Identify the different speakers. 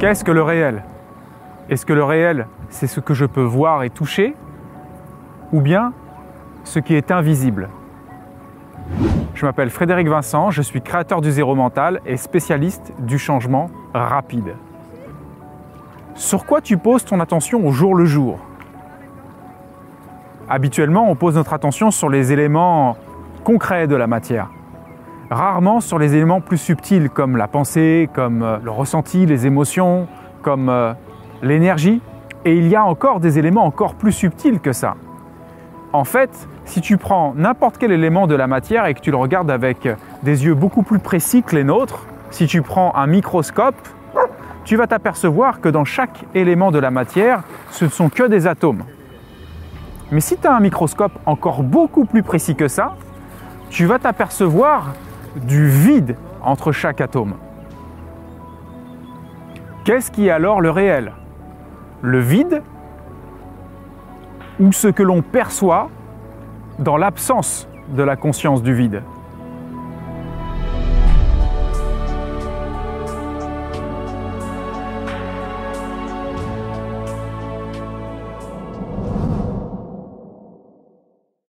Speaker 1: Qu'est-ce que le réel? Est-ce que le réel, c'est ce que je peux voir et toucher? Ou bien ce qui est invisible? Je m'appelle Frédéric Vincent, je suis créateur du zéro mental et spécialiste du changement rapide. Sur quoi tu poses ton attention au jour le jour? Habituellement, on pose notre attention sur les éléments concrets de la matière rarement sur les éléments plus subtils comme la pensée, comme euh, le ressenti, les émotions, comme euh, l'énergie. Et il y a encore des éléments encore plus subtils que ça. En fait, si tu prends n'importe quel élément de la matière et que tu le regardes avec des yeux beaucoup plus précis que les nôtres, si tu prends un microscope, tu vas t'apercevoir que dans chaque élément de la matière, ce ne sont que des atomes. Mais si tu as un microscope encore beaucoup plus précis que ça, tu vas t'apercevoir du vide entre chaque atome. Qu'est-ce qui est alors le réel? Le vide ou ce que l'on perçoit dans l'absence de la conscience du vide?